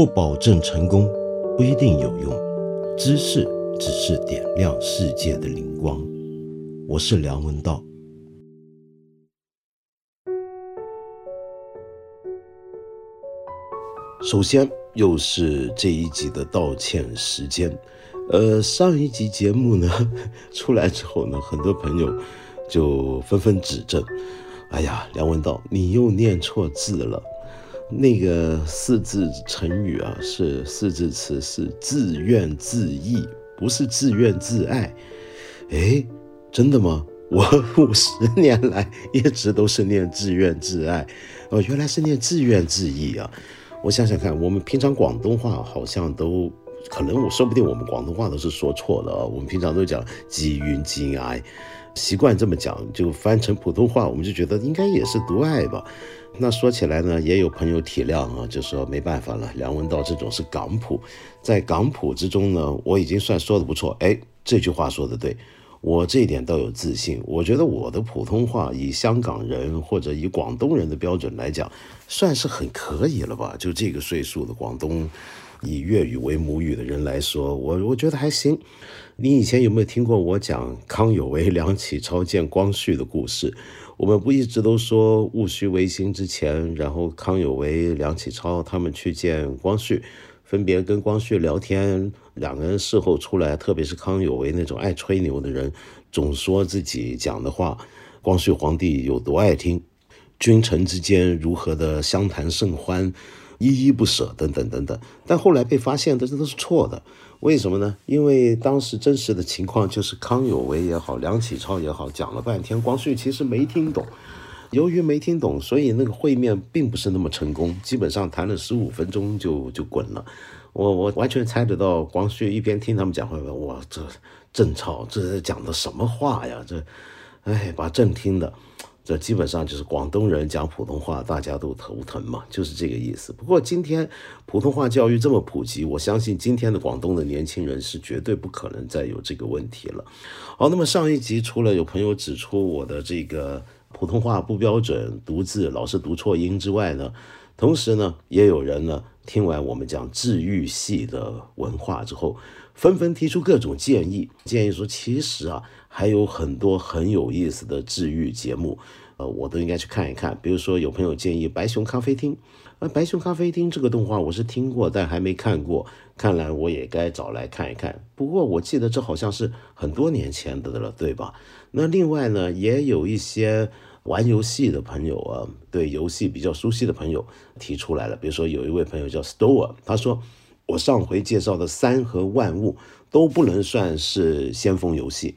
不保证成功，不一定有用。知识只是点亮世界的灵光。我是梁文道。首先，又是这一集的道歉时间。呃，上一集节目呢 出来之后呢，很多朋友就纷纷指正。哎呀，梁文道，你又念错字了。那个四字成语啊，是四字词，是自怨自艾，不是自怨自艾。哎，真的吗？我 五十年来一直都是念自怨自艾，哦，原来是念自怨自艾啊。我想想看，我们平常广东话好像都可能，我说不定我们广东话都是说错了啊。我们平常都讲积怨自艾。习惯这么讲，就翻成普通话，我们就觉得应该也是独爱吧。那说起来呢，也有朋友体谅啊，就说没办法了，梁文道这种是港普，在港普之中呢，我已经算说的不错。哎，这句话说的对，我这一点倒有自信。我觉得我的普通话以香港人或者以广东人的标准来讲，算是很可以了吧？就这个岁数的广东。以粤语为母语的人来说，我我觉得还行。你以前有没有听过我讲康有为、梁启超见光绪的故事？我们不一直都说戊戌维新之前，然后康有为、梁启超他们去见光绪，分别跟光绪聊天，两个人事后出来，特别是康有为那种爱吹牛的人，总说自己讲的话，光绪皇帝有多爱听，君臣之间如何的相谈甚欢。依依不舍，等等等等，但后来被发现的这都是错的，为什么呢？因为当时真实的情况就是康有为也好，梁启超也好，讲了半天，光绪其实没听懂。由于没听懂，所以那个会面并不是那么成功，基本上谈了十五分钟就就滚了。我我完全猜得到，光绪一边听他们讲话，哇，这郑超这讲的什么话呀？这，哎，把朕听的。这基本上就是广东人讲普通话，大家都头疼嘛，就是这个意思。不过今天普通话教育这么普及，我相信今天的广东的年轻人是绝对不可能再有这个问题了。好，那么上一集除了有朋友指出我的这个普通话不标准、读字老是读错音之外呢，同时呢，也有人呢听完我们讲治愈系的文化之后，纷纷提出各种建议，建议说其实啊。还有很多很有意思的治愈节目，呃，我都应该去看一看。比如说，有朋友建议《白熊咖啡厅》，呃，《白熊咖啡厅》这个动画我是听过，但还没看过，看来我也该找来看一看。不过我记得这好像是很多年前的了，对吧？那另外呢，也有一些玩游戏的朋友啊，对游戏比较熟悉的朋友提出来了。比如说，有一位朋友叫 Store，他说我上回介绍的《三和万物》都不能算是先锋游戏。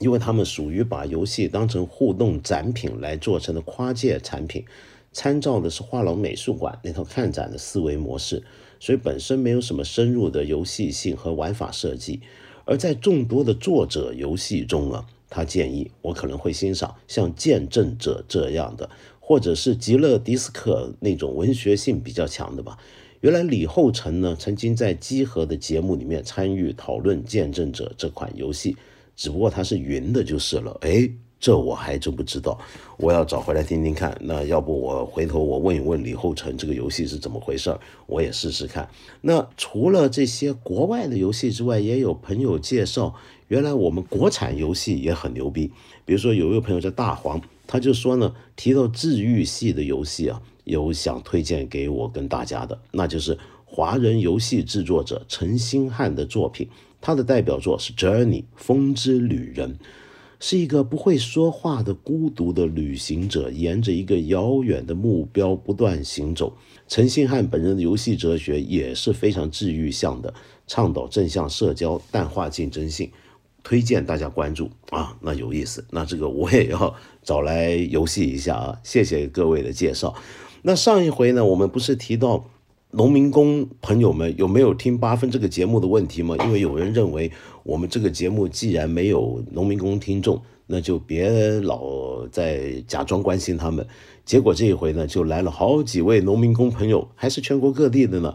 因为他们属于把游戏当成互动展品来做成的跨界产品，参照的是画廊美术馆那套看展的思维模式，所以本身没有什么深入的游戏性和玩法设计。而在众多的作者游戏中啊，他建议我可能会欣赏像《见证者》这样的，或者是《极乐迪斯科》那种文学性比较强的吧。原来李厚成呢，曾经在集合的节目里面参与讨论《见证者》这款游戏。只不过它是云的，就是了。哎，这我还真不知道，我要找回来听听看。那要不我回头我问一问李厚成，这个游戏是怎么回事儿？我也试试看。那除了这些国外的游戏之外，也有朋友介绍，原来我们国产游戏也很牛逼。比如说有一位朋友叫大黄，他就说呢，提到治愈系的游戏啊，有想推荐给我跟大家的，那就是华人游戏制作者陈星汉的作品。他的代表作是《Journey》风之旅人，是一个不会说话的孤独的旅行者，沿着一个遥远的目标不断行走。陈星汉本人的游戏哲学也是非常治愈向的，倡导正向社交，淡化竞争性，推荐大家关注啊，那有意思，那这个我也要找来游戏一下啊，谢谢各位的介绍。那上一回呢，我们不是提到？农民工朋友们有没有听八分这个节目的问题吗？因为有人认为我们这个节目既然没有农民工听众，那就别老在假装关心他们。结果这一回呢，就来了好几位农民工朋友，还是全国各地的呢，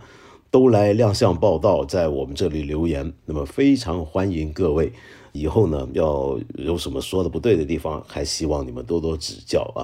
都来亮相报道，在我们这里留言。那么非常欢迎各位，以后呢要有什么说的不对的地方，还希望你们多多指教啊。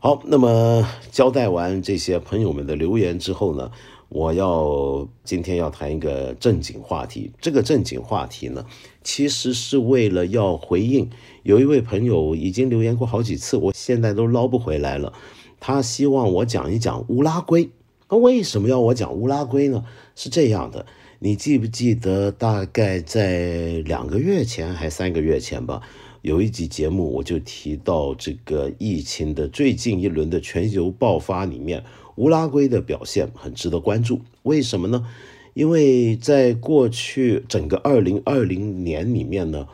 好，那么交代完这些朋友们的留言之后呢？我要今天要谈一个正经话题。这个正经话题呢，其实是为了要回应有一位朋友已经留言过好几次，我现在都捞不回来了。他希望我讲一讲乌拉圭。那为什么要我讲乌拉圭呢？是这样的，你记不记得大概在两个月前还三个月前吧？有一集节目我就提到这个疫情的最近一轮的全球爆发里面。乌拉圭的表现很值得关注，为什么呢？因为在过去整个二零二零年里面呢，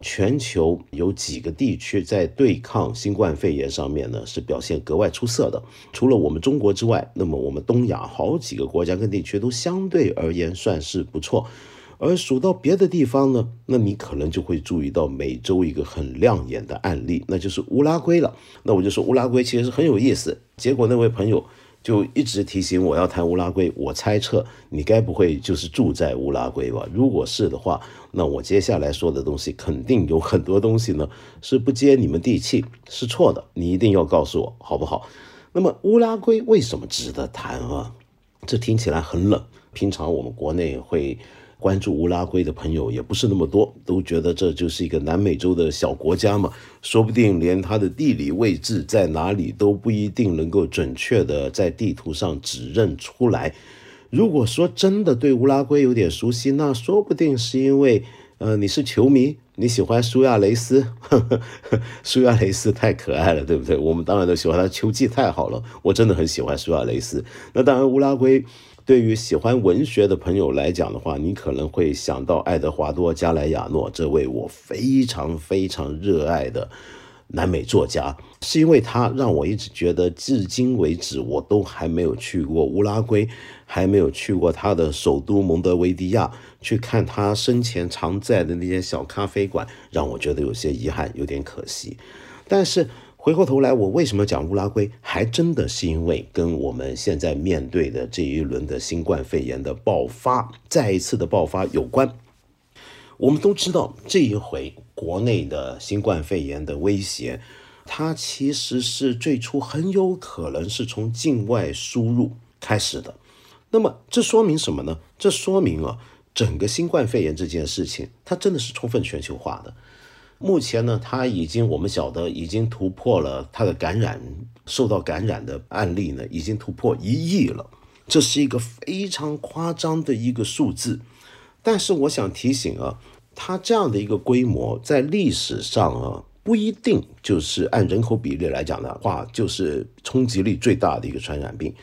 全球有几个地区在对抗新冠肺炎上面呢是表现格外出色的。除了我们中国之外，那么我们东亚好几个国家跟地区都相对而言算是不错。而数到别的地方呢，那你可能就会注意到美洲一个很亮眼的案例，那就是乌拉圭了。那我就说乌拉圭其实是很有意思。结果那位朋友。就一直提醒我要谈乌拉圭，我猜测你该不会就是住在乌拉圭吧？如果是的话，那我接下来说的东西肯定有很多东西呢是不接你们地气，是错的，你一定要告诉我好不好？那么乌拉圭为什么值得谈啊？这听起来很冷，平常我们国内会。关注乌拉圭的朋友也不是那么多，都觉得这就是一个南美洲的小国家嘛，说不定连它的地理位置在哪里都不一定能够准确的在地图上指认出来。如果说真的对乌拉圭有点熟悉，那说不定是因为，呃，你是球迷，你喜欢苏亚雷斯，苏亚雷斯太可爱了，对不对？我们当然都喜欢他，球技太好了，我真的很喜欢苏亚雷斯。那当然，乌拉圭。对于喜欢文学的朋友来讲的话，你可能会想到爱德华多·加莱亚诺这位我非常非常热爱的南美作家，是因为他让我一直觉得，至今为止我都还没有去过乌拉圭，还没有去过他的首都蒙德维迪亚，去看他生前常在的那些小咖啡馆，让我觉得有些遗憾，有点可惜。但是。回过头来，我为什么讲乌拉圭？还真的是因为跟我们现在面对的这一轮的新冠肺炎的爆发，再一次的爆发有关。我们都知道，这一回国内的新冠肺炎的威胁，它其实是最初很有可能是从境外输入开始的。那么，这说明什么呢？这说明啊，整个新冠肺炎这件事情，它真的是充分全球化的。目前呢，它已经我们晓得已经突破了它的感染受到感染的案例呢，已经突破一亿了，这是一个非常夸张的一个数字。但是我想提醒啊，它这样的一个规模在历史上啊，不一定就是按人口比例来讲的话，就是冲击力最大的一个传染病。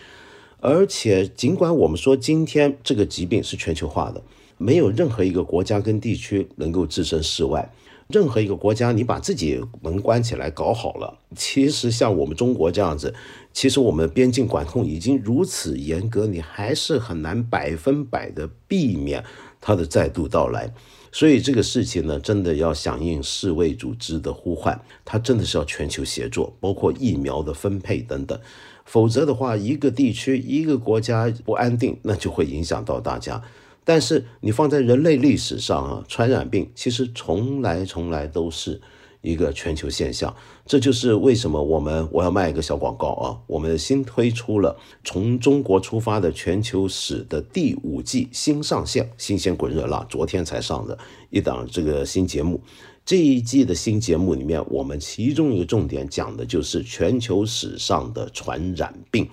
而且尽管我们说今天这个疾病是全球化的，没有任何一个国家跟地区能够置身事外。任何一个国家，你把自己门关起来搞好了，其实像我们中国这样子，其实我们边境管控已经如此严格，你还是很难百分百的避免它的再度到来。所以这个事情呢，真的要响应世卫组织的呼唤，它真的是要全球协作，包括疫苗的分配等等。否则的话，一个地区、一个国家不安定，那就会影响到大家。但是你放在人类历史上啊，传染病其实从来从来都是一个全球现象。这就是为什么我们我要卖一个小广告啊，我们新推出了从中国出发的全球史的第五季新上线，新鲜滚热辣，昨天才上的一档这个新节目。这一季的新节目里面，我们其中一个重点讲的就是全球史上的传染病。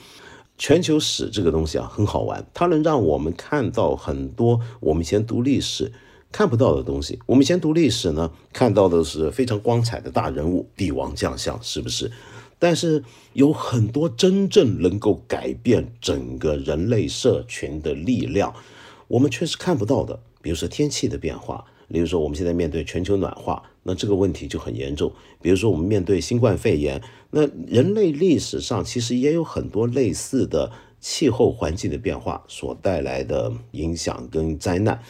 全球史这个东西啊，很好玩，它能让我们看到很多我们以前读历史看不到的东西。我们以前读历史呢，看到的是非常光彩的大人物、帝王将相，是不是？但是有很多真正能够改变整个人类社群的力量，我们却是看不到的。比如说天气的变化。比如说，我们现在面对全球暖化，那这个问题就很严重。比如说，我们面对新冠肺炎，那人类历史上其实也有很多类似的气候环境的变化所带来的影响跟灾难，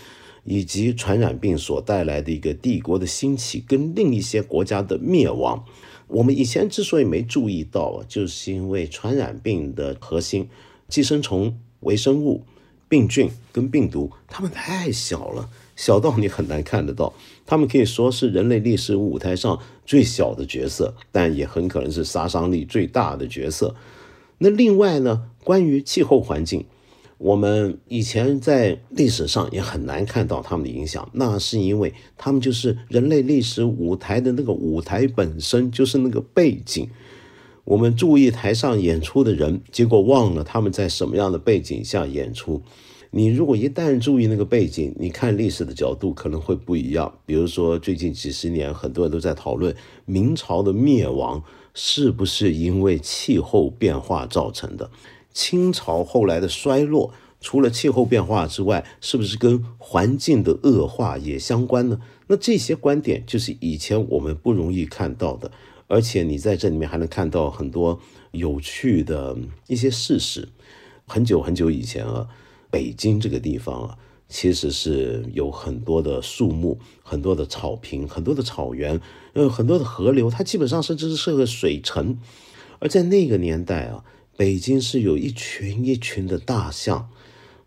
以及传染病所带来的一个帝国的兴起跟另一些国家的灭亡。我们以前之所以没注意到，就是因为传染病的核心寄生虫、微生物、病菌跟病毒，它们太小了。小到你很难看得到，他们可以说是人类历史舞台上最小的角色，但也很可能是杀伤力最大的角色。那另外呢，关于气候环境，我们以前在历史上也很难看到他们的影响，那是因为他们就是人类历史舞台的那个舞台本身就是那个背景。我们注意台上演出的人，结果忘了他们在什么样的背景下演出。你如果一旦注意那个背景，你看历史的角度可能会不一样。比如说，最近几十年，很多人都在讨论明朝的灭亡是不是因为气候变化造成的。清朝后来的衰落，除了气候变化之外，是不是跟环境的恶化也相关呢？那这些观点就是以前我们不容易看到的，而且你在这里面还能看到很多有趣的一些事实。很久很久以前啊，北京这个地方啊，其实是有很多的树木、很多的草坪、很多的草原，呃，很多的河流，它基本上甚至是个水城。而在那个年代啊。北京是有一群一群的大象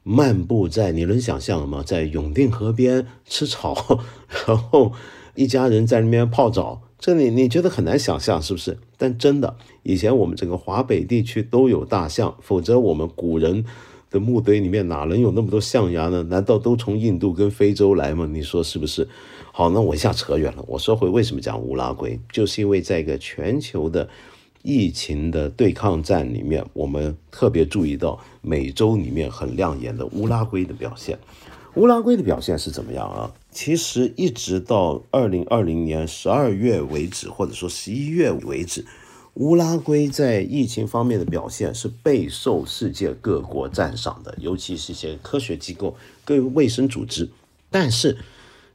漫步在，你能想象吗？在永定河边吃草，然后一家人在那边泡澡，这里你觉得很难想象，是不是？但真的，以前我们整个华北地区都有大象，否则我们古人的墓堆里面哪能有那么多象牙呢？难道都从印度跟非洲来吗？你说是不是？好，那我一下扯远了。我说回为什么讲乌拉圭，就是因为在一个全球的。疫情的对抗战里面，我们特别注意到美洲里面很亮眼的乌拉圭的表现。乌拉圭的表现是怎么样啊？其实一直到二零二零年十二月为止，或者说十一月为止，乌拉圭在疫情方面的表现是备受世界各国赞赏的，尤其是一些科学机构、各卫生组织。但是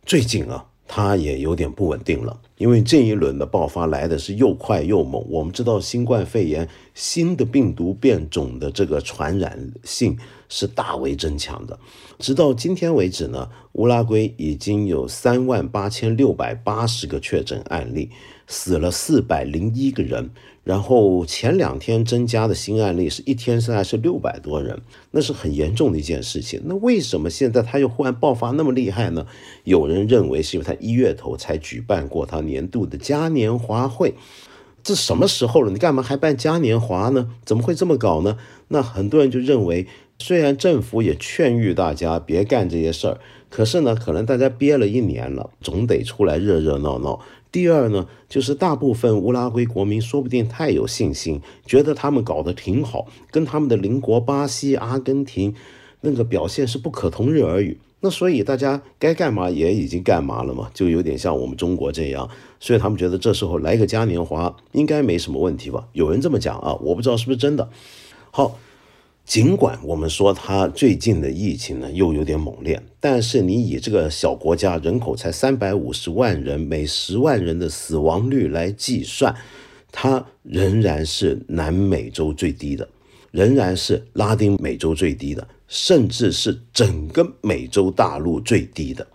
最近啊。它也有点不稳定了，因为这一轮的爆发来的是又快又猛。我们知道新冠肺炎新的病毒变种的这个传染性是大为增强的，直到今天为止呢，乌拉圭已经有三万八千六百八十个确诊案例，死了四百零一个人。然后前两天增加的新案例是一天现在是六百多人，那是很严重的一件事情。那为什么现在他又忽然爆发那么厉害呢？有人认为是因为他一月头才举办过他年度的嘉年华会，这什么时候了？你干嘛还办嘉年华呢？怎么会这么搞呢？那很多人就认为，虽然政府也劝喻大家别干这些事儿，可是呢，可能大家憋了一年了，总得出来热热闹闹。第二呢，就是大部分乌拉圭国民说不定太有信心，觉得他们搞得挺好，跟他们的邻国巴西、阿根廷那个表现是不可同日而语。那所以大家该干嘛也已经干嘛了嘛，就有点像我们中国这样，所以他们觉得这时候来个嘉年华应该没什么问题吧？有人这么讲啊，我不知道是不是真的。好。尽管我们说它最近的疫情呢又有点猛烈，但是你以这个小国家人口才三百五十万人，每十万人的死亡率来计算，它仍然是南美洲最低的，仍然是拉丁美洲最低的，甚至是整个美洲大陆最低的。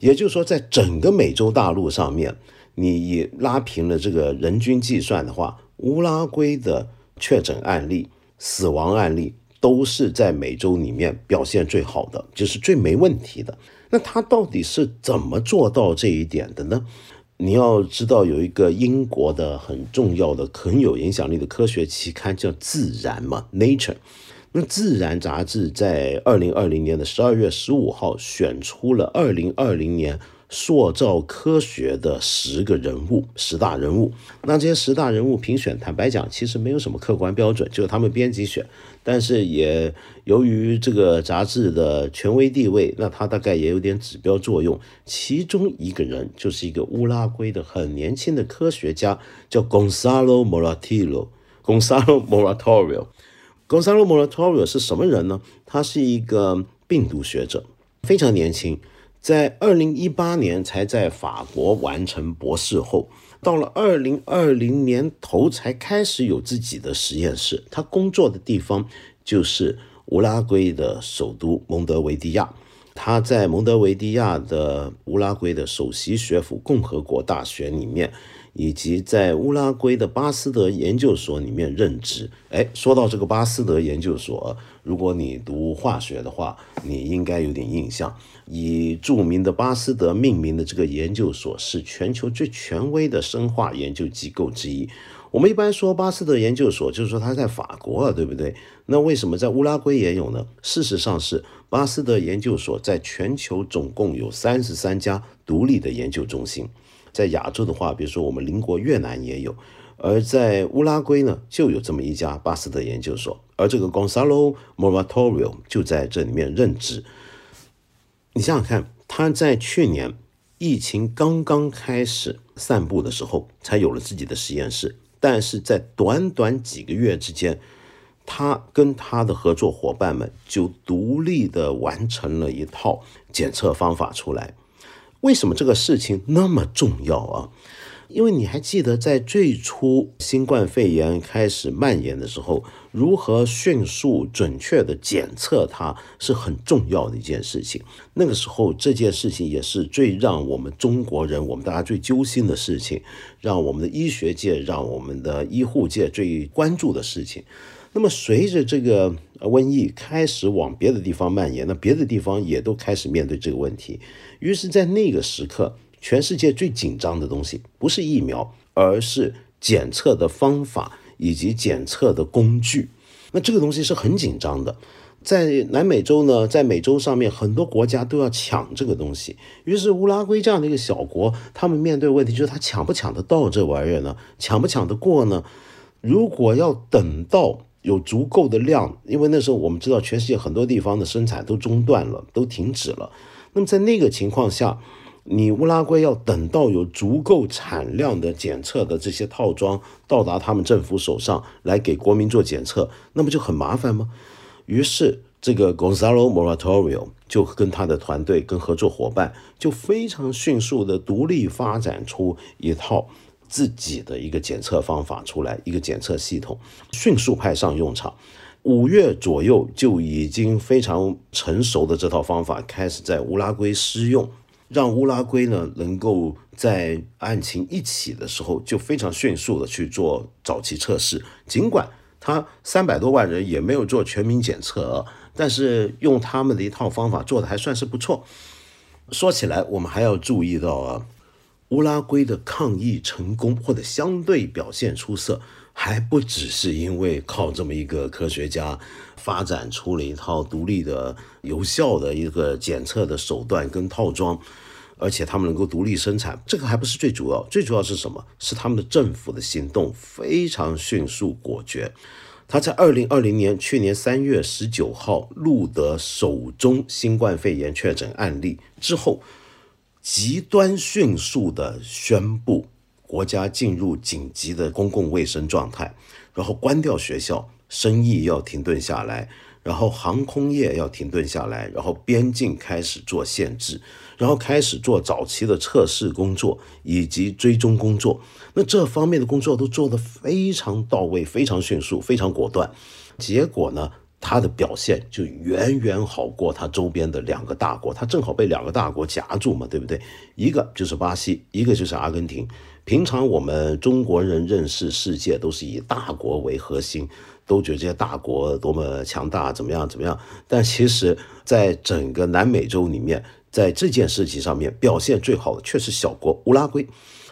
也就是说，在整个美洲大陆上面，你以拉平了这个人均计算的话，乌拉圭的确诊案例、死亡案例。都是在美洲里面表现最好的，就是最没问题的。那他到底是怎么做到这一点的呢？你要知道，有一个英国的很重要的、很有影响力的科学期刊叫《自然》嘛，《Nature》。那《自然》杂志在二零二零年的十二月十五号选出了二零二零年。塑造科学的十个人物，十大人物。那这些十大人物评选，坦白讲，其实没有什么客观标准，就是他们编辑选。但是也由于这个杂志的权威地位，那他大概也有点指标作用。其中一个人就是一个乌拉圭的很年轻的科学家，叫 Gonzalo Moratillo。Gonzalo Moratorio。Gonzalo Moratorio 是什么人呢？他是一个病毒学者，非常年轻。在二零一八年才在法国完成博士后，到了二零二零年头才开始有自己的实验室。他工作的地方就是乌拉圭的首都蒙德维迪亚。他在蒙德维迪亚的乌拉圭的首席学府共和国大学里面。以及在乌拉圭的巴斯德研究所里面任职。哎，说到这个巴斯德研究所，如果你读化学的话，你应该有点印象。以著名的巴斯德命名的这个研究所是全球最权威的生化研究机构之一。我们一般说巴斯德研究所，就是说他在法国啊，对不对？那为什么在乌拉圭也有呢？事实上是巴斯德研究所在全球总共有三十三家独立的研究中心，在亚洲的话，比如说我们邻国越南也有，而在乌拉圭呢，就有这么一家巴斯德研究所，而这个 Gonzalo Moratorio 就在这里面任职。你想想看，他在去年疫情刚刚开始散布的时候，才有了自己的实验室。但是在短短几个月之间，他跟他的合作伙伴们就独立的完成了一套检测方法出来。为什么这个事情那么重要啊？因为你还记得，在最初新冠肺炎开始蔓延的时候，如何迅速准确的检测它是很重要的一件事情。那个时候，这件事情也是最让我们中国人，我们大家最揪心的事情，让我们的医学界，让我们的医护界最关注的事情。那么，随着这个瘟疫开始往别的地方蔓延，那别的地方也都开始面对这个问题。于是，在那个时刻。全世界最紧张的东西不是疫苗，而是检测的方法以及检测的工具。那这个东西是很紧张的。在南美洲呢，在美洲上面，很多国家都要抢这个东西。于是乌拉圭这样的一个小国，他们面对问题就是他抢不抢得到这玩意儿呢？抢不抢得过呢？如果要等到有足够的量，因为那时候我们知道全世界很多地方的生产都中断了，都停止了。那么在那个情况下，你乌拉圭要等到有足够产量的检测的这些套装到达他们政府手上来给国民做检测，那不就很麻烦吗？于是这个 Gonzalo Moratorio 就跟他的团队跟合作伙伴就非常迅速的独立发展出一套自己的一个检测方法出来，一个检测系统迅速派上用场。五月左右就已经非常成熟的这套方法开始在乌拉圭施用。让乌拉圭呢能够在案情一起的时候就非常迅速的去做早期测试，尽管他三百多万人也没有做全民检测，但是用他们的一套方法做的还算是不错。说起来，我们还要注意到啊，乌拉圭的抗疫成功或者相对表现出色，还不只是因为靠这么一个科学家发展出了一套独立的、有效的一个检测的手段跟套装。而且他们能够独立生产，这个还不是最主要，最主要是什么？是他们的政府的行动非常迅速果决。他在二零二零年去年三月十九号录得首宗新冠肺炎确诊案例之后，极端迅速的宣布国家进入紧急的公共卫生状态，然后关掉学校，生意要停顿下来，然后航空业要停顿下来，然后边境开始做限制。然后开始做早期的测试工作以及追踪工作，那这方面的工作都做得非常到位、非常迅速、非常果断。结果呢，他的表现就远远好过他周边的两个大国，他正好被两个大国夹住嘛，对不对？一个就是巴西，一个就是阿根廷。平常我们中国人认识世界都是以大国为核心，都觉得这些大国多么强大，怎么样怎么样。但其实，在整个南美洲里面，在这件事情上面表现最好的却是小国乌拉圭。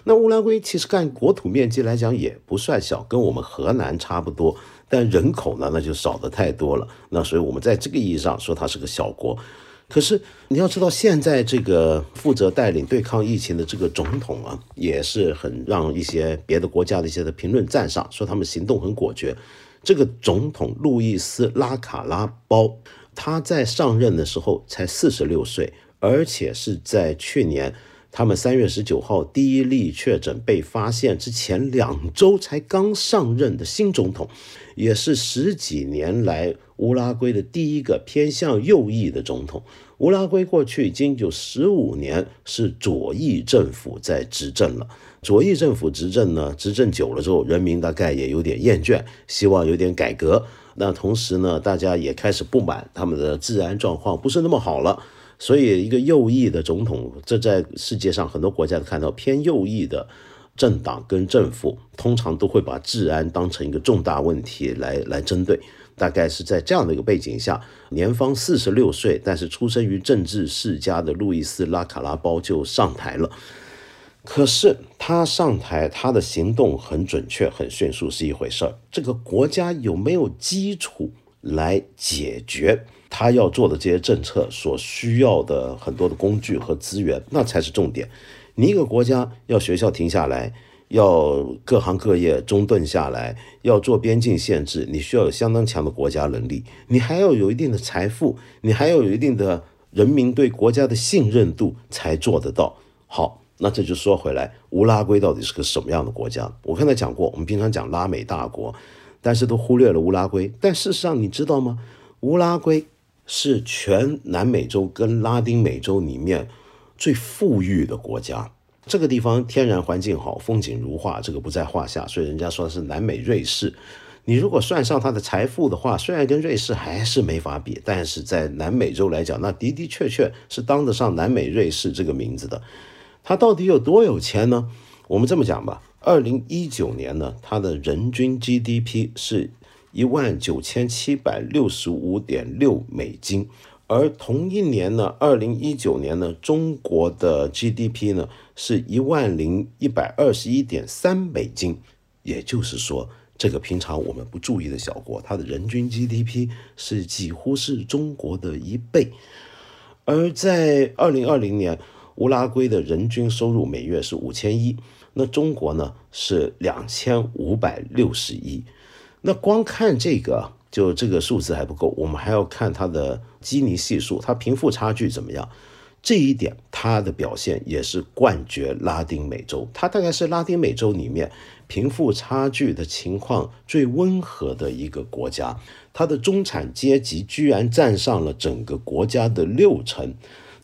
那乌拉圭其实干国土面积来讲也不算小，跟我们河南差不多，但人口呢那就少的太多了。那所以我们在这个意义上说它是个小国。可是你要知道，现在这个负责带领对抗疫情的这个总统啊，也是很让一些别的国家的一些的评论赞赏，说他们行动很果决。这个总统路易斯拉卡拉包，他在上任的时候才四十六岁。而且是在去年，他们三月十九号第一例确诊被发现之前两周才刚上任的新总统，也是十几年来乌拉圭的第一个偏向右翼的总统。乌拉圭过去已经有十五年是左翼政府在执政了，左翼政府执政呢，执政久了之后，人民大概也有点厌倦，希望有点改革。那同时呢，大家也开始不满他们的治安状况不是那么好了。所以，一个右翼的总统，这在世界上很多国家都看到，偏右翼的政党跟政府通常都会把治安当成一个重大问题来来针对。大概是在这样的一个背景下，年方四十六岁，但是出生于政治世家的路易斯拉卡拉包就上台了。可是他上台，他的行动很准确、很迅速是一回事儿，这个国家有没有基础来解决他要做的这些政策所需要的很多的工具和资源，那才是重点。你一个国家要学校停下来，要各行各业中断下来，要做边境限制，你需要有相当强的国家能力，你还要有一定的财富，你还要有一定的人民对国家的信任度才做得到。好。那这就说回来，乌拉圭到底是个什么样的国家？我刚才讲过，我们平常讲拉美大国，但是都忽略了乌拉圭。但事实上，你知道吗？乌拉圭是全南美洲跟拉丁美洲里面最富裕的国家。这个地方天然环境好，风景如画，这个不在话下。所以人家说是南美瑞士。你如果算上它的财富的话，虽然跟瑞士还是没法比，但是在南美洲来讲，那的的确确是当得上南美瑞士这个名字的。他到底有多有钱呢？我们这么讲吧，二零一九年呢，它的人均 GDP 是一万九千七百六十五点六美金，而同一年呢，二零一九年呢，中国的 GDP 呢是一万零一百二十一点三美金，也就是说，这个平常我们不注意的小国，它的人均 GDP 是几乎是中国的一倍，而在二零二零年。乌拉圭的人均收入每月是五千一，那中国呢是两千五百六十一。那光看这个，就这个数字还不够，我们还要看它的基尼系数，它贫富差距怎么样？这一点它的表现也是冠绝拉丁美洲，它大概是拉丁美洲里面贫富差距的情况最温和的一个国家，它的中产阶级居然占上了整个国家的六成。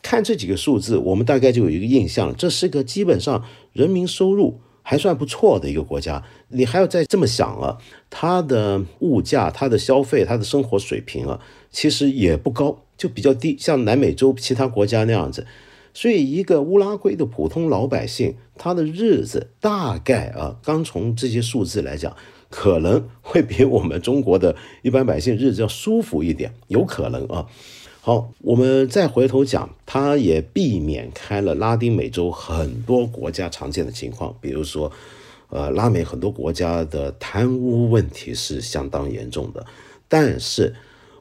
看这几个数字，我们大概就有一个印象，这是个基本上人民收入还算不错的一个国家。你还要再这么想啊，它的物价、它的消费、它的生活水平啊，其实也不高，就比较低，像南美洲其他国家那样子。所以，一个乌拉圭的普通老百姓，他的日子大概啊，刚从这些数字来讲，可能会比我们中国的一般百姓日子要舒服一点，有可能啊。好，我们再回头讲，它也避免开了拉丁美洲很多国家常见的情况，比如说，呃，拉美很多国家的贪污问题是相当严重的，但是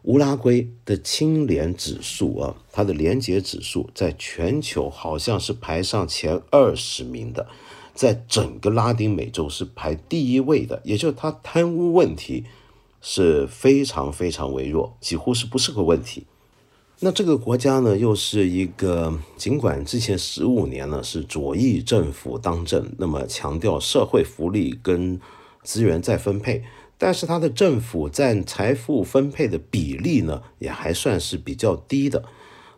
乌拉圭的清廉指数啊，它的廉洁指数在全球好像是排上前二十名的，在整个拉丁美洲是排第一位的，也就是它贪污问题是非常非常微弱，几乎是不是个问题。那这个国家呢，又是一个尽管之前十五年呢是左翼政府当政，那么强调社会福利跟资源再分配，但是它的政府占财富分配的比例呢，也还算是比较低的。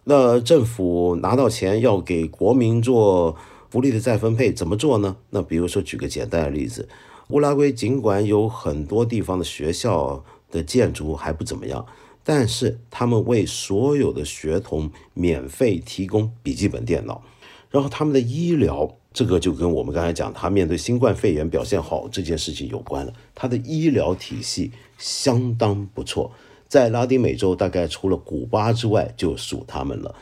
那政府拿到钱要给国民做福利的再分配，怎么做呢？那比如说举个简单的例子，乌拉圭尽管有很多地方的学校的建筑还不怎么样。但是他们为所有的学童免费提供笔记本电脑，然后他们的医疗，这个就跟我们刚才讲他面对新冠肺炎表现好这件事情有关了。他的医疗体系相当不错，在拉丁美洲大概除了古巴之外就属他们了。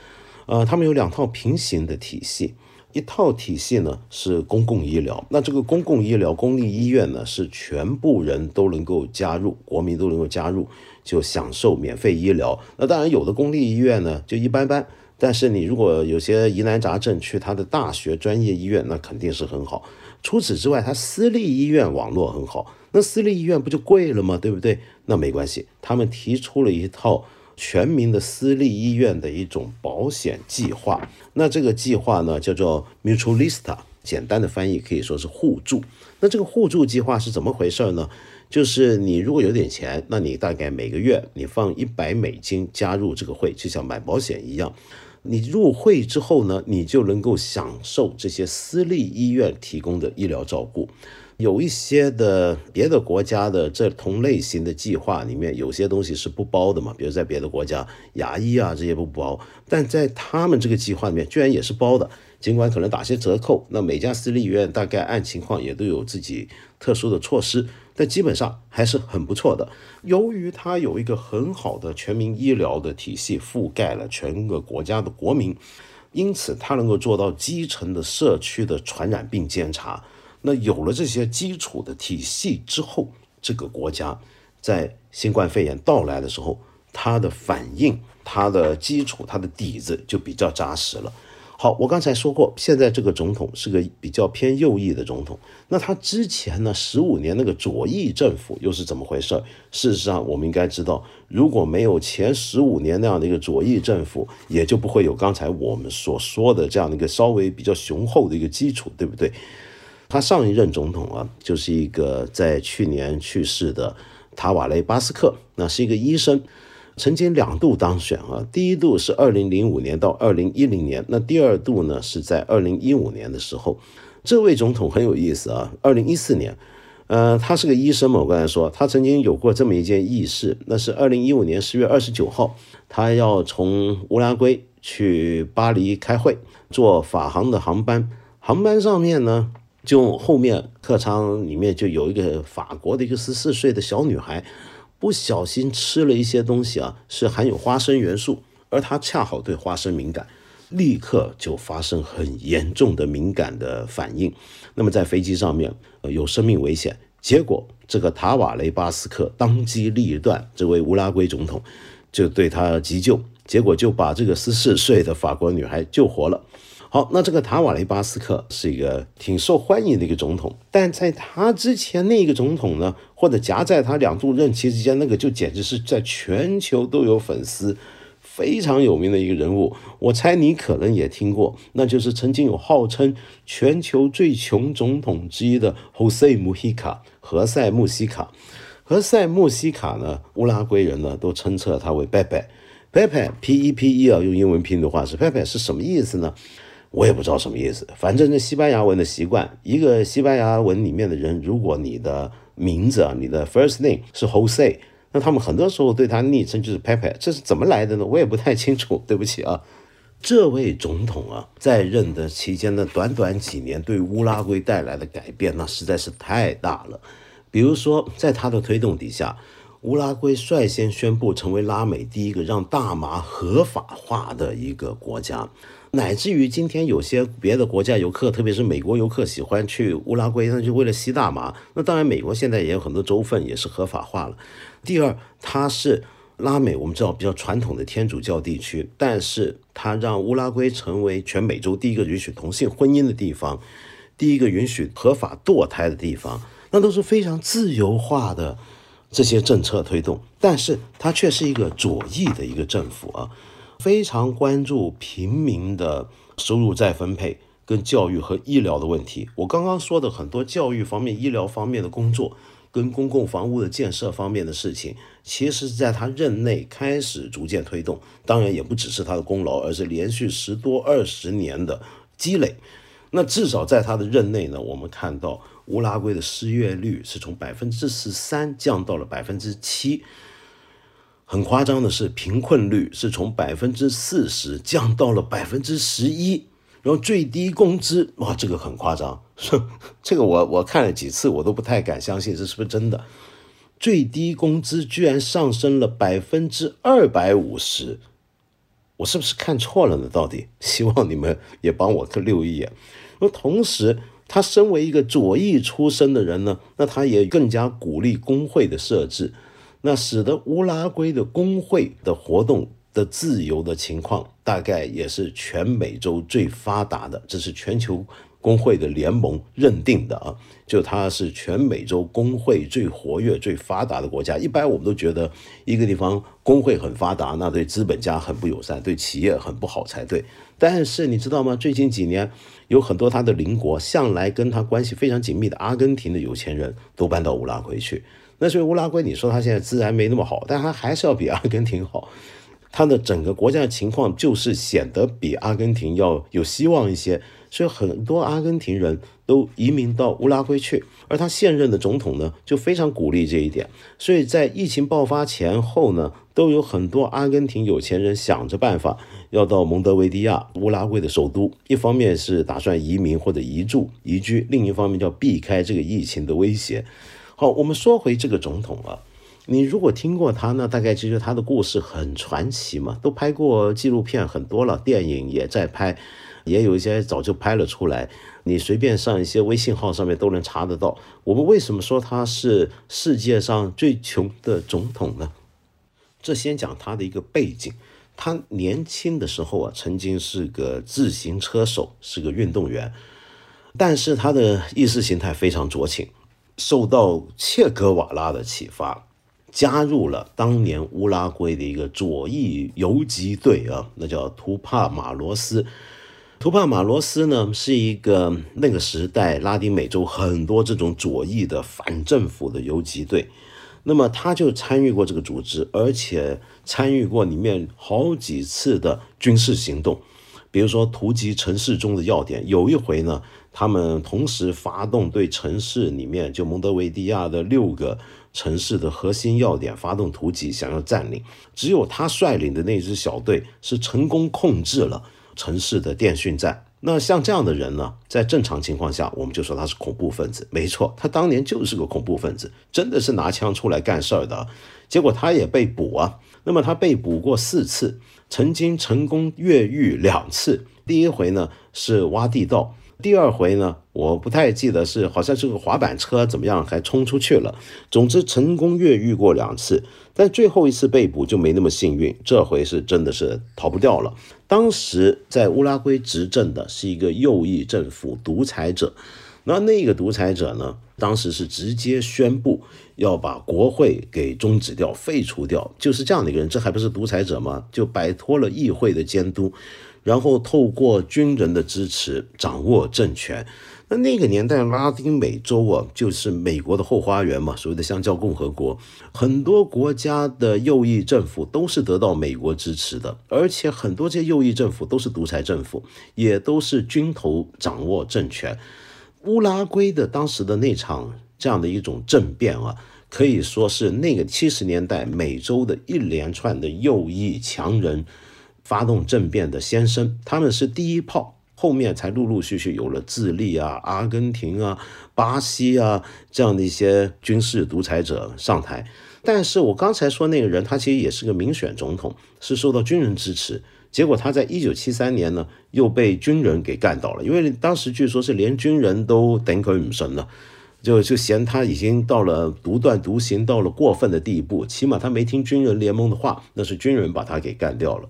呃，他们有两套平行的体系。一套体系呢是公共医疗，那这个公共医疗公立医院呢是全部人都能够加入，国民都能够加入，就享受免费医疗。那当然有的公立医院呢就一般般，但是你如果有些疑难杂症去他的大学专业医院，那肯定是很好。除此之外，他私立医院网络很好，那私立医院不就贵了吗？对不对？那没关系，他们提出了一套。全民的私立医院的一种保险计划，那这个计划呢叫做 Mutualista，简单的翻译可以说是互助。那这个互助计划是怎么回事呢？就是你如果有点钱，那你大概每个月你放一百美金加入这个会，就像买保险一样。你入会之后呢，你就能够享受这些私立医院提供的医疗照顾。有一些的别的国家的这同类型的计划里面，有些东西是不包的嘛，比如在别的国家，牙医啊这些不包，但在他们这个计划里面，居然也是包的，尽管可能打些折扣。那每家私立医院大概按情况也都有自己特殊的措施，但基本上还是很不错的。由于它有一个很好的全民医疗的体系，覆盖了全个国家的国民。因此它能够做到基层的社区的传染病监察。那有了这些基础的体系之后，这个国家在新冠肺炎到来的时候，它的反应、它的基础、它的底子就比较扎实了。好，我刚才说过，现在这个总统是个比较偏右翼的总统。那他之前呢，十五年那个左翼政府又是怎么回事？事实上，我们应该知道，如果没有前十五年那样的一个左翼政府，也就不会有刚才我们所说的这样的一个稍微比较雄厚的一个基础，对不对？他上一任总统啊，就是一个在去年去世的塔瓦雷巴斯克，那是一个医生。曾经两度当选啊，第一度是二零零五年到二零一零年，那第二度呢是在二零一五年的时候。这位总统很有意思啊，二零一四年，呃，他是个医生嘛，我刚才说他曾经有过这么一件轶事，那是二零一五年十月二十九号，他要从乌拉圭去巴黎开会，坐法航的航班，航班上面呢，就后面客舱里面就有一个法国的一个十四岁的小女孩。不小心吃了一些东西啊，是含有花生元素，而他恰好对花生敏感，立刻就发生很严重的敏感的反应。那么在飞机上面呃有生命危险，结果这个塔瓦雷巴斯克当机立断，这位乌拉圭总统就对他急救，结果就把这个十四岁的法国女孩救活了。好，那这个塔瓦雷巴斯克是一个挺受欢迎的一个总统，但在他之前那个总统呢，或者夹在他两度任期之间，那个就简直是在全球都有粉丝，非常有名的一个人物。我猜你可能也听过，那就是曾经有号称全球最穷总统之一的侯塞穆希卡，何塞穆希卡。何塞穆希卡呢，乌拉圭人呢都称称他为 Pepe，Pepe，P E P E 啊，用英文拼的话是 Pepe 是什么意思呢？我也不知道什么意思，反正这西班牙文的习惯，一个西班牙文里面的人，如果你的名字啊，你的 first name 是 Jose，那他们很多时候对他昵称就是 Pepe，这是怎么来的呢？我也不太清楚，对不起啊。这位总统啊，在任的期间的短短几年，对乌拉圭带来的改变那实在是太大了。比如说，在他的推动底下，乌拉圭率先宣布成为拉美第一个让大麻合法化的一个国家。乃至于今天有些别的国家游客，特别是美国游客喜欢去乌拉圭，那就为了吸大麻。那当然，美国现在也有很多州份也是合法化了。第二，它是拉美，我们知道比较传统的天主教地区，但是它让乌拉圭成为全美洲第一个允许同性婚姻的地方，第一个允许合法堕胎的地方，那都是非常自由化的这些政策推动。但是它却是一个左翼的一个政府啊。非常关注平民的收入再分配、跟教育和医疗的问题。我刚刚说的很多教育方面、医疗方面的工作，跟公共房屋的建设方面的事情，其实是在他任内开始逐渐推动。当然，也不只是他的功劳，而是连续十多二十年的积累。那至少在他的任内呢，我们看到乌拉圭的失业率是从百分之十三降到了百分之七。很夸张的是，贫困率是从百分之四十降到了百分之十一，然后最低工资，哇，这个很夸张，这个我我看了几次，我都不太敢相信这是不是真的。最低工资居然上升了百分之二百五十，我是不是看错了呢？到底？希望你们也帮我留一眼。那同时，他身为一个左翼出身的人呢，那他也更加鼓励工会的设置。那使得乌拉圭的工会的活动的自由的情况，大概也是全美洲最发达的。这是全球工会的联盟认定的啊，就它是全美洲工会最活跃、最发达的国家。一般我们都觉得一个地方工会很发达，那对资本家很不友善，对企业很不好才对。但是你知道吗？最近几年有很多他的邻国，向来跟他关系非常紧密的阿根廷的有钱人都搬到乌拉圭去。那所以乌拉圭，你说他现在自然没那么好，但他还是要比阿根廷好。他的整个国家的情况就是显得比阿根廷要有希望一些，所以很多阿根廷人都移民到乌拉圭去。而他现任的总统呢，就非常鼓励这一点。所以在疫情爆发前后呢，都有很多阿根廷有钱人想着办法要到蒙德维迪亚，乌拉圭的首都。一方面是打算移民或者移住移居，另一方面叫避开这个疫情的威胁。好，我们说回这个总统啊，你如果听过他，呢大概就是他的故事很传奇嘛，都拍过纪录片很多了，电影也在拍，也有一些早就拍了出来。你随便上一些微信号上面都能查得到。我们为什么说他是世界上最穷的总统呢？这先讲他的一个背景。他年轻的时候啊，曾经是个自行车手，是个运动员，但是他的意识形态非常酌情，受到切格瓦拉的启发，加入了当年乌拉圭的一个左翼游击队啊，那叫图帕马罗斯。图帕马罗斯呢，是一个那个时代拉丁美洲很多这种左翼的反政府的游击队。那么他就参与过这个组织，而且参与过里面好几次的军事行动，比如说突击城市中的要点。有一回呢，他们同时发动对城市里面就蒙德维迪亚的六个城市的核心要点发动突击，想要占领。只有他率领的那支小队是成功控制了城市的电讯站。那像这样的人呢，在正常情况下，我们就说他是恐怖分子。没错，他当年就是个恐怖分子，真的是拿枪出来干事儿的。结果他也被捕啊。那么他被捕过四次，曾经成功越狱两次。第一回呢是挖地道。第二回呢，我不太记得是好像是个滑板车怎么样，还冲出去了。总之成功越狱过两次，但最后一次被捕就没那么幸运，这回是真的是逃不掉了。当时在乌拉圭执政的是一个右翼政府独裁者，那那个独裁者呢，当时是直接宣布要把国会给终止掉、废除掉，就是这样的一个人，这还不是独裁者吗？就摆脱了议会的监督。然后透过军人的支持掌握政权，那那个年代拉丁美洲啊，就是美国的后花园嘛，所谓的香蕉共和国，很多国家的右翼政府都是得到美国支持的，而且很多这些右翼政府都是独裁政府，也都是军头掌握政权。乌拉圭的当时的那场这样的一种政变啊，可以说是那个七十年代美洲的一连串的右翼强人。发动政变的先生，他们是第一炮，后面才陆陆续续有了智利啊、阿根廷啊、巴西啊这样的一些军事独裁者上台。但是我刚才说那个人，他其实也是个民选总统，是受到军人支持。结果他在一九七三年呢，又被军人给干倒了，因为当时据说是连军人都等口女神了，就就嫌他已经到了独断独行，到了过分的地步，起码他没听军人联盟的话，那是军人把他给干掉了。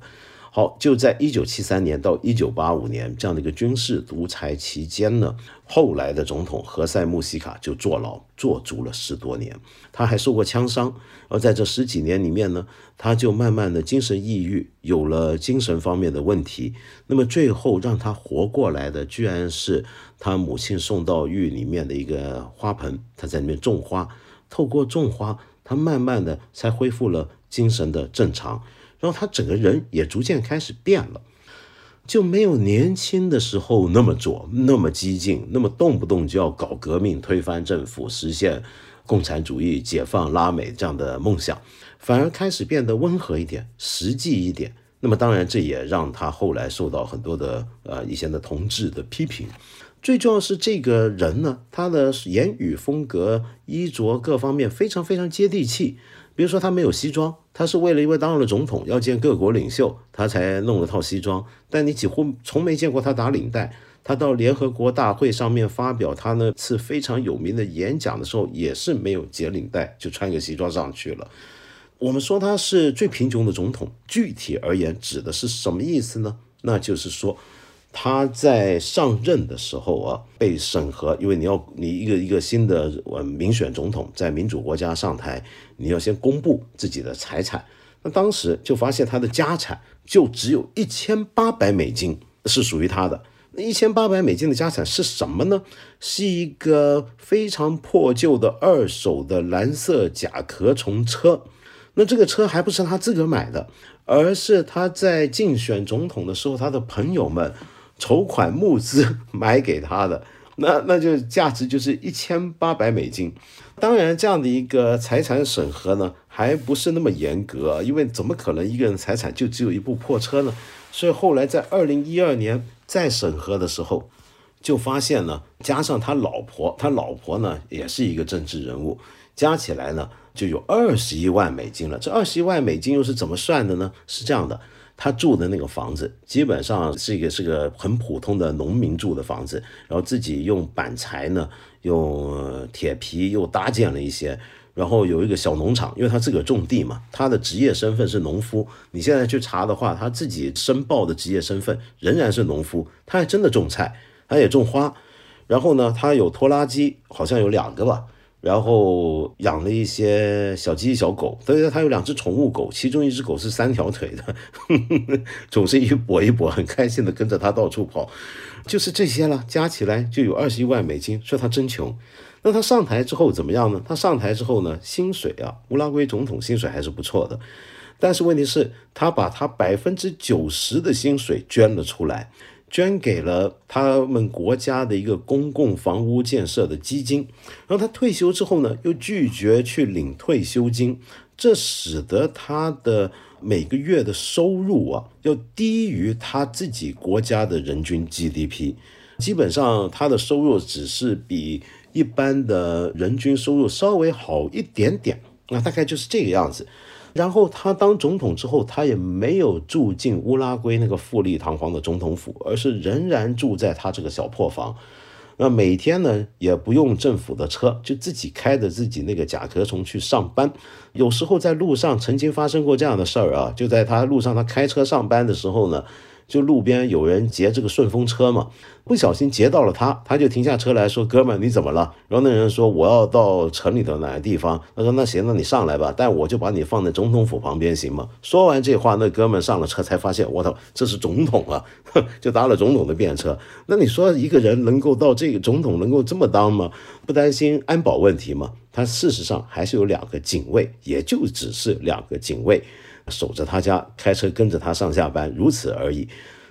好，就在一九七三年到一九八五年这样的一个军事独裁期间呢，后来的总统何塞·穆西卡就坐牢坐足了十多年，他还受过枪伤，而在这十几年里面呢，他就慢慢的精神抑郁，有了精神方面的问题。那么最后让他活过来的，居然是他母亲送到狱里面的一个花盆，他在里面种花，透过种花，他慢慢的才恢复了精神的正常。然后他整个人也逐渐开始变了，就没有年轻的时候那么左、那么激进、那么动不动就要搞革命、推翻政府、实现共产主义、解放拉美这样的梦想，反而开始变得温和一点、实际一点。那么当然，这也让他后来受到很多的呃以前的同志的批评。最重要是这个人呢，他的言语风格、衣着各方面非常非常接地气。比如说，他没有西装，他是为了因为当了总统要见各国领袖，他才弄了套西装。但你几乎从没见过他打领带。他到联合国大会上面发表他那次非常有名的演讲的时候，也是没有解领带，就穿个西装上去了。我们说他是最贫穷的总统，具体而言指的是什么意思呢？那就是说。他在上任的时候啊，被审核，因为你要你一个一个新的呃民选总统在民主国家上台，你要先公布自己的财产。那当时就发现他的家产就只有一千八百美金是属于他的。那一千八百美金的家产是什么呢？是一个非常破旧的二手的蓝色甲壳虫车。那这个车还不是他自个买的，而是他在竞选总统的时候，他的朋友们。筹款募资 买给他的，那那就价值就是一千八百美金。当然，这样的一个财产审核呢，还不是那么严格，因为怎么可能一个人财产就只有一部破车呢？所以后来在二零一二年再审核的时候，就发现呢，加上他老婆，他老婆呢也是一个政治人物，加起来呢，就有二十一万美金了。这二十一万美金又是怎么算的呢？是这样的，他住的那个房子基本上是一个是个很普通的农民住的房子，然后自己用板材呢，用铁皮又搭建了一些。然后有一个小农场，因为他自个种地嘛，他的职业身份是农夫。你现在去查的话，他自己申报的职业身份仍然是农夫，他还真的种菜，他也种花。然后呢，他有拖拉机，好像有两个吧。然后养了一些小鸡、小狗，所以他有两只宠物狗，其中一只狗是三条腿的，总是一跛一跛，很开心的跟着他到处跑。就是这些了，加起来就有二十一万美金，说他真穷。那他上台之后怎么样呢？他上台之后呢，薪水啊，乌拉圭总统薪水还是不错的，但是问题是，他把他百分之九十的薪水捐了出来，捐给了他们国家的一个公共房屋建设的基金。然后他退休之后呢，又拒绝去领退休金，这使得他的每个月的收入啊，要低于他自己国家的人均 GDP，基本上他的收入只是比。一般的人均收入稍微好一点点，那大概就是这个样子。然后他当总统之后，他也没有住进乌拉圭那个富丽堂皇的总统府，而是仍然住在他这个小破房。那每天呢，也不用政府的车，就自己开着自己那个甲壳虫去上班。有时候在路上曾经发生过这样的事儿啊，就在他路上他开车上班的时候呢。就路边有人劫这个顺风车嘛，不小心劫到了他，他就停下车来说：“哥们，你怎么了？”然后那人说：“我要到城里的哪个地方。”他说：“那行，那你上来吧，但我就把你放在总统府旁边，行吗？”说完这话，那哥们上了车才发现，我操，这是总统啊！就搭了总统的便车。那你说一个人能够到这个总统能够这么当吗？不担心安保问题吗？他事实上还是有两个警卫，也就只是两个警卫。守着他家，开车跟着他上下班，如此而已。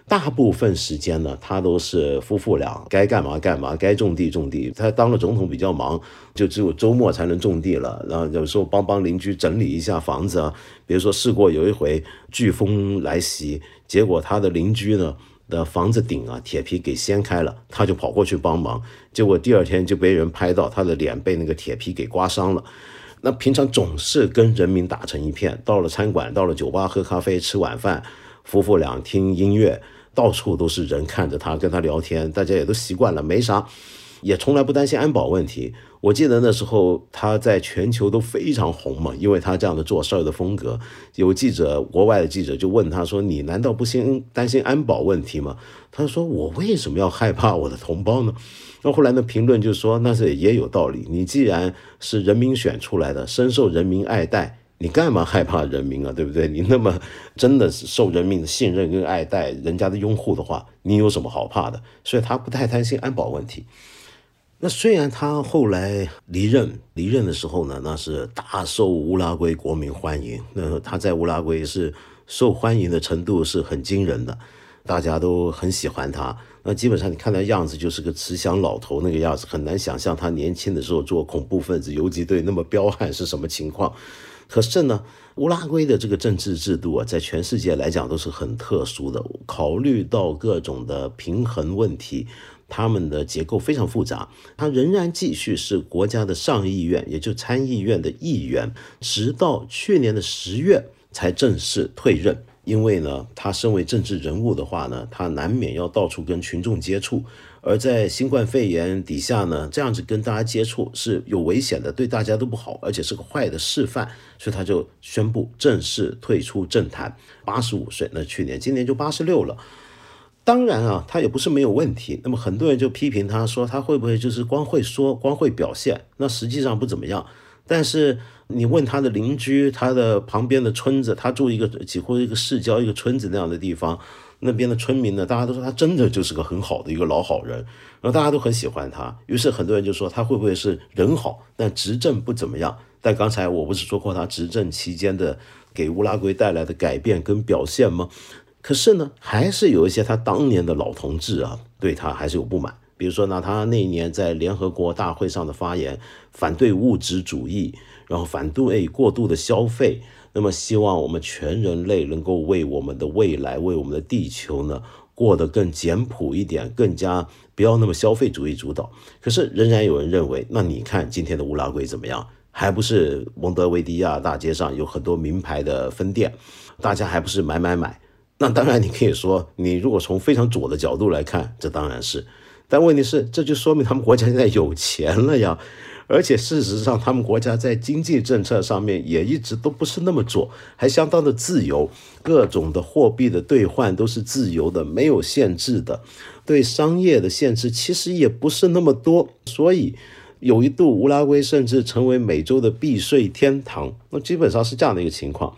大部分时间呢，他都是夫妇俩该干嘛干嘛，该种地种地。他当了总统比较忙，就只有周末才能种地了。然后有时候帮帮邻居整理一下房子啊。比如说试过有一回飓风来袭，结果他的邻居呢的房子顶啊铁皮给掀开了，他就跑过去帮忙，结果第二天就被人拍到他的脸被那个铁皮给刮伤了。那平常总是跟人民打成一片，到了餐馆，到了酒吧喝咖啡、吃晚饭，夫妇俩听音乐，到处都是人看着他，跟他聊天，大家也都习惯了，没啥，也从来不担心安保问题。我记得那时候他在全球都非常红嘛，因为他这样的做事儿的风格。有记者，国外的记者就问他说：“你难道不心担心安保问题吗？”他说：“我为什么要害怕我的同胞呢？”那后来呢评论就说：“那是也有道理。你既然是人民选出来的，深受人民爱戴，你干嘛害怕人民啊？对不对？你那么真的是受人民的信任跟爱戴，人家的拥护的话，你有什么好怕的？所以他不太担心安保问题。”那虽然他后来离任，离任的时候呢，那是大受乌拉圭国民欢迎。那他在乌拉圭是受欢迎的程度是很惊人的，大家都很喜欢他。那基本上你看他样子就是个慈祥老头那个样子，很难想象他年轻的时候做恐怖分子、游击队那么彪悍是什么情况。可是呢，乌拉圭的这个政治制度啊，在全世界来讲都是很特殊的，考虑到各种的平衡问题。他们的结构非常复杂，他仍然继续是国家的上议院，也就参议院的议员，直到去年的十月才正式退任。因为呢，他身为政治人物的话呢，他难免要到处跟群众接触，而在新冠肺炎底下呢，这样子跟大家接触是有危险的，对大家都不好，而且是个坏的示范，所以他就宣布正式退出政坛。八十五岁，那去年今年就八十六了。当然啊，他也不是没有问题。那么很多人就批评他说，他会不会就是光会说、光会表现？那实际上不怎么样。但是你问他的邻居，他的旁边的村子，他住一个几乎一个市郊、一个村子那样的地方，那边的村民呢，大家都说他真的就是个很好的一个老好人，然后大家都很喜欢他。于是很多人就说他会不会是人好，但执政不怎么样？但刚才我不是说过他执政期间的给乌拉圭带来的改变跟表现吗？可是呢，还是有一些他当年的老同志啊，对他还是有不满。比如说呢，他那一年在联合国大会上的发言，反对物质主义，然后反对过度的消费，那么希望我们全人类能够为我们的未来，为我们的地球呢，过得更简朴一点，更加不要那么消费主义主导。可是仍然有人认为，那你看今天的乌拉圭怎么样？还不是蒙德维迪亚大街上有很多名牌的分店，大家还不是买买买？那当然，你可以说，你如果从非常左的角度来看，这当然是。但问题是，这就说明他们国家现在有钱了呀。而且事实上，他们国家在经济政策上面也一直都不是那么做，还相当的自由，各种的货币的兑换都是自由的，没有限制的，对商业的限制其实也不是那么多。所以有一度，乌拉圭甚至成为美洲的避税天堂。那基本上是这样的一个情况。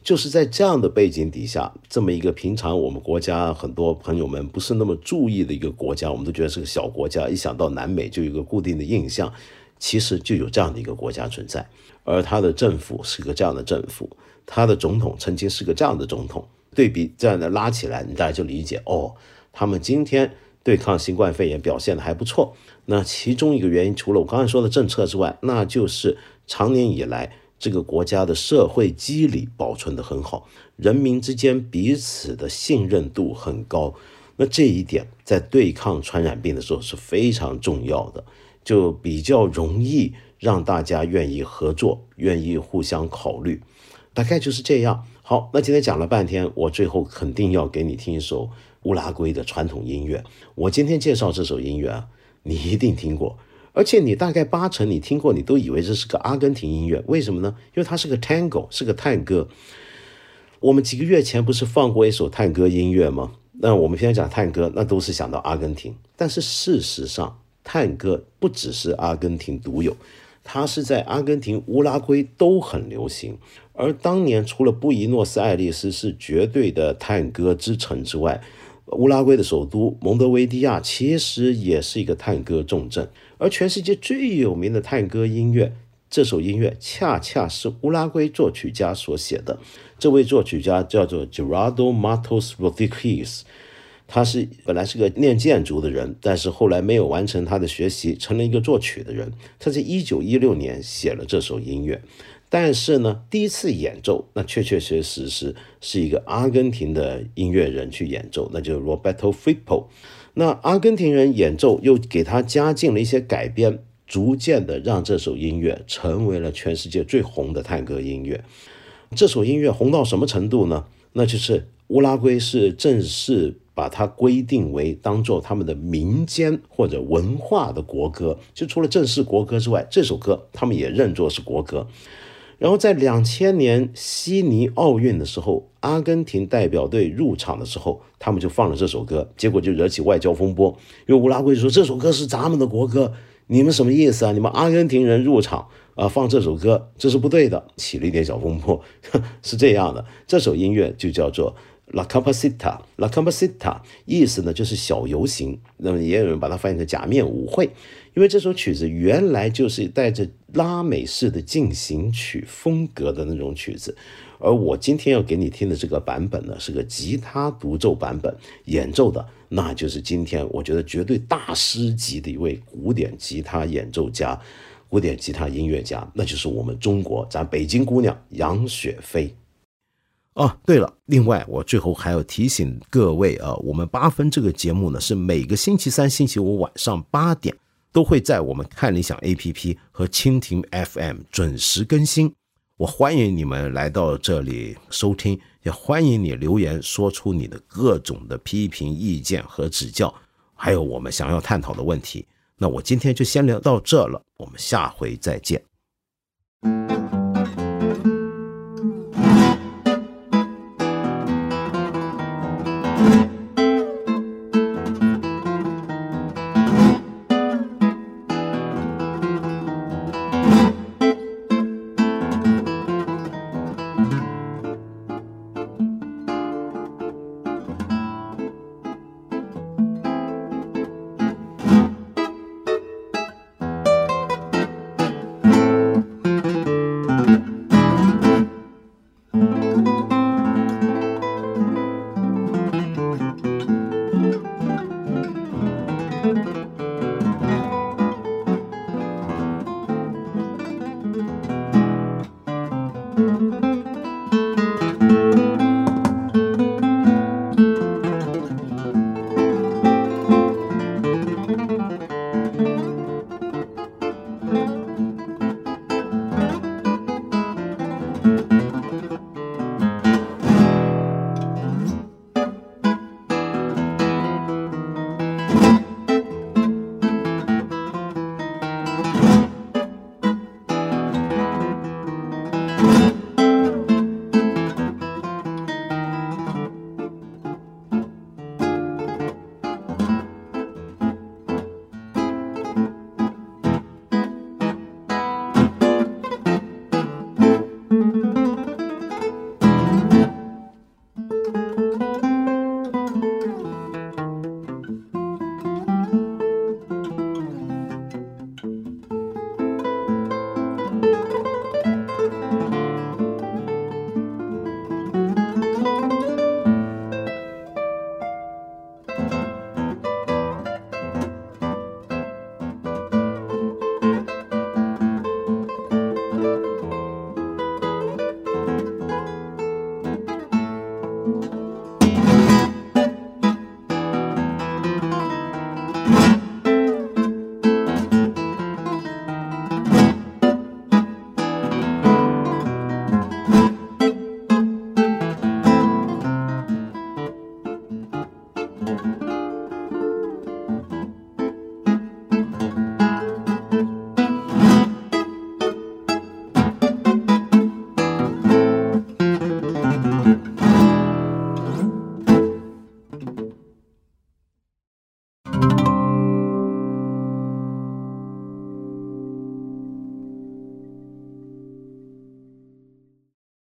就是在这样的背景底下，这么一个平常我们国家很多朋友们不是那么注意的一个国家，我们都觉得是个小国家，一想到南美就有一个固定的印象。其实就有这样的一个国家存在，而他的政府是个这样的政府，他的总统曾经是个这样的总统。对比这样的拉起来，你大家就理解哦，他们今天对抗新冠肺炎表现的还不错。那其中一个原因，除了我刚才说的政策之外，那就是长年以来这个国家的社会机理保存的很好，人民之间彼此的信任度很高。那这一点在对抗传染病的时候是非常重要的。就比较容易让大家愿意合作，愿意互相考虑，大概就是这样。好，那今天讲了半天，我最后肯定要给你听一首乌拉圭的传统音乐。我今天介绍这首音乐啊，你一定听过，而且你大概八成你听过，你都以为这是个阿根廷音乐。为什么呢？因为它是个 tango，是个探戈。我们几个月前不是放过一首探戈音乐吗？那我们现在讲探戈，那都是想到阿根廷，但是事实上。探戈不只是阿根廷独有，它是在阿根廷、乌拉圭都很流行。而当年除了布宜诺斯艾利斯是绝对的探戈之城之外，乌拉圭的首都蒙德维迪亚其实也是一个探戈重镇。而全世界最有名的探戈音乐，这首音乐恰恰是乌拉圭作曲家所写的。这位作曲家叫做 Gerardo Matos Rodrigues。他是本来是个念建筑的人，但是后来没有完成他的学习，成了一个作曲的人。他在一九一六年写了这首音乐，但是呢，第一次演奏那确确实实是是一个阿根廷的音乐人去演奏，那就是 Roberto Fippo。那阿根廷人演奏又给他加进了一些改编，逐渐的让这首音乐成为了全世界最红的探戈音乐。这首音乐红到什么程度呢？那就是乌拉圭是正式。把它规定为当做他们的民间或者文化的国歌，就除了正式国歌之外，这首歌他们也认作是国歌。然后在两千年悉尼奥运的时候，阿根廷代表队入场的时候，他们就放了这首歌，结果就惹起外交风波，因为乌拉圭说这首歌是咱们的国歌，你们什么意思啊？你们阿根廷人入场啊放这首歌，这是不对的，起了一点小风波。是这样的，这首音乐就叫做。La Campasita，La Campasita，意思呢就是小游行。那么也有人把它翻译成假面舞会，因为这首曲子原来就是带着拉美式的进行曲风格的那种曲子。而我今天要给你听的这个版本呢，是个吉他独奏版本，演奏的那就是今天我觉得绝对大师级的一位古典吉他演奏家、古典吉他音乐家，那就是我们中国咱北京姑娘杨雪飞。哦，对了，另外我最后还要提醒各位啊，我们八分这个节目呢是每个星期三、星期五晚上八点都会在我们看理想 APP 和蜻蜓 FM 准时更新。我欢迎你们来到这里收听，也欢迎你留言说出你的各种的批评意见和指教，还有我们想要探讨的问题。那我今天就先聊到这了，我们下回再见。